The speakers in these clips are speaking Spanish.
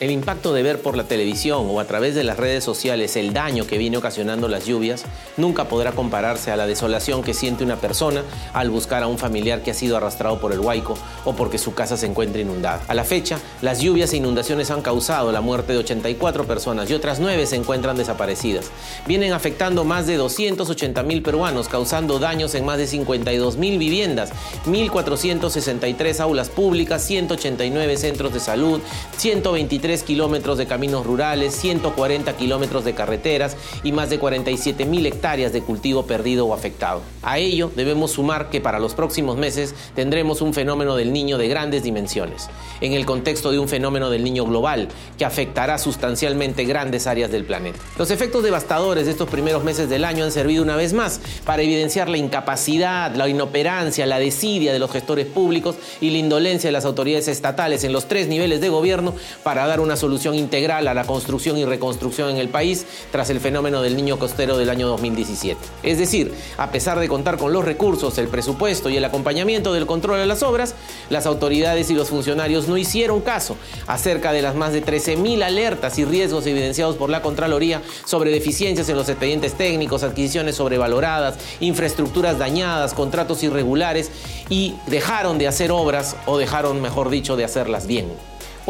El impacto de ver por la televisión o a través de las redes sociales el daño que viene ocasionando las lluvias nunca podrá compararse a la desolación que siente una persona al buscar a un familiar que ha sido arrastrado por el huaico o porque su casa se encuentra inundada. A la fecha, las lluvias e inundaciones han causado la muerte de 84 personas y otras 9 se encuentran desaparecidas. Vienen afectando más de 280 mil peruanos, causando daños en más de 52 mil viviendas, 1.463 aulas públicas, 189 centros de salud, 123 kilómetros de caminos rurales, 140 kilómetros de carreteras y más de 47 mil hectáreas de cultivo perdido o afectado. A ello debemos sumar que para los próximos meses tendremos un fenómeno del niño de grandes dimensiones, en el contexto de un fenómeno del niño global que afectará sustancialmente grandes áreas del planeta. Los efectos devastadores de estos primeros meses del año han servido una vez más para evidenciar la incapacidad, la inoperancia, la desidia de los gestores públicos y la indolencia de las autoridades estatales en los tres niveles de gobierno para dar una solución integral a la construcción y reconstrucción en el país tras el fenómeno del niño costero del año 2017. Es decir, a pesar de contar con los recursos, el presupuesto y el acompañamiento del control de las obras, las autoridades y los funcionarios no hicieron caso acerca de las más de 13.000 alertas y riesgos evidenciados por la Contraloría sobre deficiencias en los expedientes técnicos, adquisiciones sobrevaloradas, infraestructuras dañadas, contratos irregulares y dejaron de hacer obras o dejaron, mejor dicho, de hacerlas bien.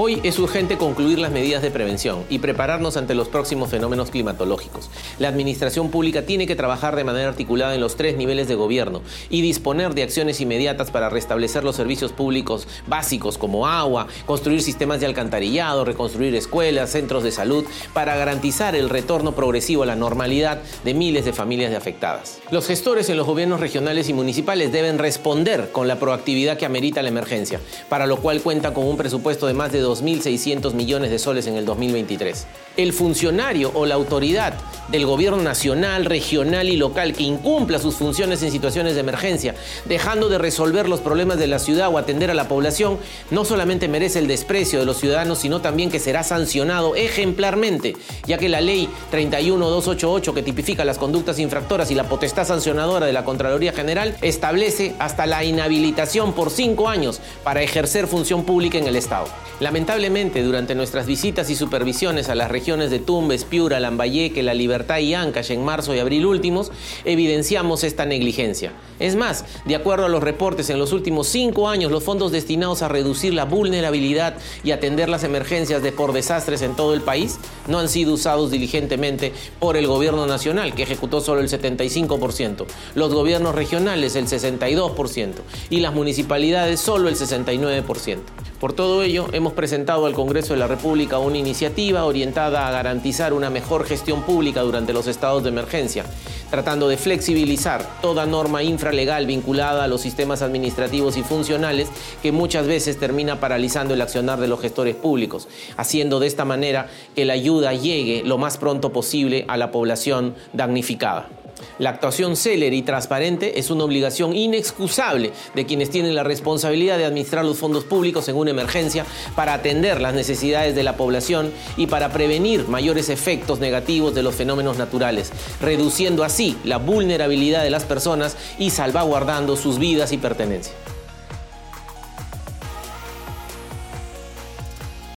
Hoy es urgente concluir las medidas de prevención y prepararnos ante los próximos fenómenos climatológicos. La administración pública tiene que trabajar de manera articulada en los tres niveles de gobierno y disponer de acciones inmediatas para restablecer los servicios públicos básicos como agua, construir sistemas de alcantarillado, reconstruir escuelas, centros de salud, para garantizar el retorno progresivo a la normalidad de miles de familias afectadas. Los gestores en los gobiernos regionales y municipales deben responder con la proactividad que amerita la emergencia, para lo cual cuentan con un presupuesto de más de 2.600 de soles en el 2023. El funcionario o la autoridad del gobierno nacional, regional y local que incumpla sus funciones en situaciones de emergencia, dejando de resolver los problemas de la ciudad o atender a la población, no solamente merece el desprecio de los ciudadanos, sino también que será sancionado ejemplarmente, ya que la ley 31288 que tipifica las conductas infractoras y la potestad sancionadora de la Contraloría General establece hasta la inhabilitación por cinco años para ejercer función pública en el Estado. Lamentablemente, durante nuestras visitas y supervisiones a las regiones de Tumbes, Piura, Lambayeque, La Libertad y Ancash en marzo y abril últimos, evidenciamos esta negligencia. Es más, de acuerdo a los reportes, en los últimos cinco años los fondos destinados a reducir la vulnerabilidad y atender las emergencias de por desastres en todo el país no han sido usados diligentemente por el gobierno nacional, que ejecutó solo el 75%, los gobiernos regionales el 62% y las municipalidades solo el 69%. Por todo ello, hemos presentado al Congreso de la República una iniciativa orientada a garantizar una mejor gestión pública durante los estados de emergencia, tratando de flexibilizar toda norma infralegal vinculada a los sistemas administrativos y funcionales que muchas veces termina paralizando el accionar de los gestores públicos, haciendo de esta manera que la ayuda llegue lo más pronto posible a la población damnificada. La actuación célere y transparente es una obligación inexcusable de quienes tienen la responsabilidad de administrar los fondos públicos en una emergencia para atender las necesidades de la población y para prevenir mayores efectos negativos de los fenómenos naturales, reduciendo así la vulnerabilidad de las personas y salvaguardando sus vidas y pertenencias.